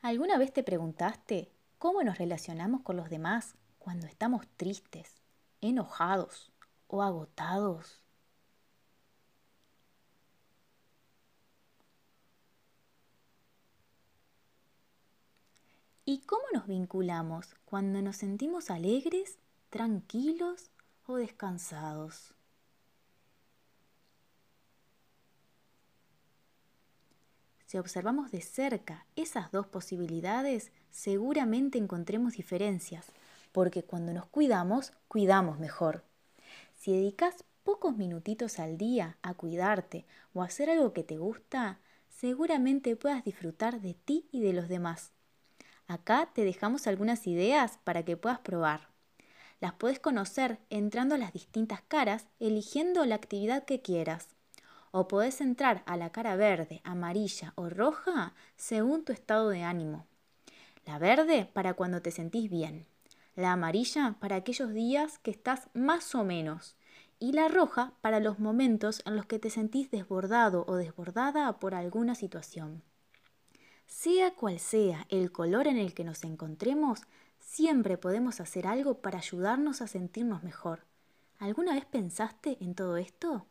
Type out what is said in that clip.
¿Alguna vez te preguntaste cómo nos relacionamos con los demás cuando estamos tristes, enojados o agotados? ¿Y cómo nos vinculamos cuando nos sentimos alegres, tranquilos o descansados? Si observamos de cerca esas dos posibilidades, seguramente encontremos diferencias, porque cuando nos cuidamos, cuidamos mejor. Si dedicas pocos minutitos al día a cuidarte o a hacer algo que te gusta, seguramente puedas disfrutar de ti y de los demás. Acá te dejamos algunas ideas para que puedas probar. Las puedes conocer entrando a las distintas caras, eligiendo la actividad que quieras o podés entrar a la cara verde, amarilla o roja según tu estado de ánimo. La verde para cuando te sentís bien, la amarilla para aquellos días que estás más o menos y la roja para los momentos en los que te sentís desbordado o desbordada por alguna situación. Sea cual sea el color en el que nos encontremos, siempre podemos hacer algo para ayudarnos a sentirnos mejor. ¿Alguna vez pensaste en todo esto?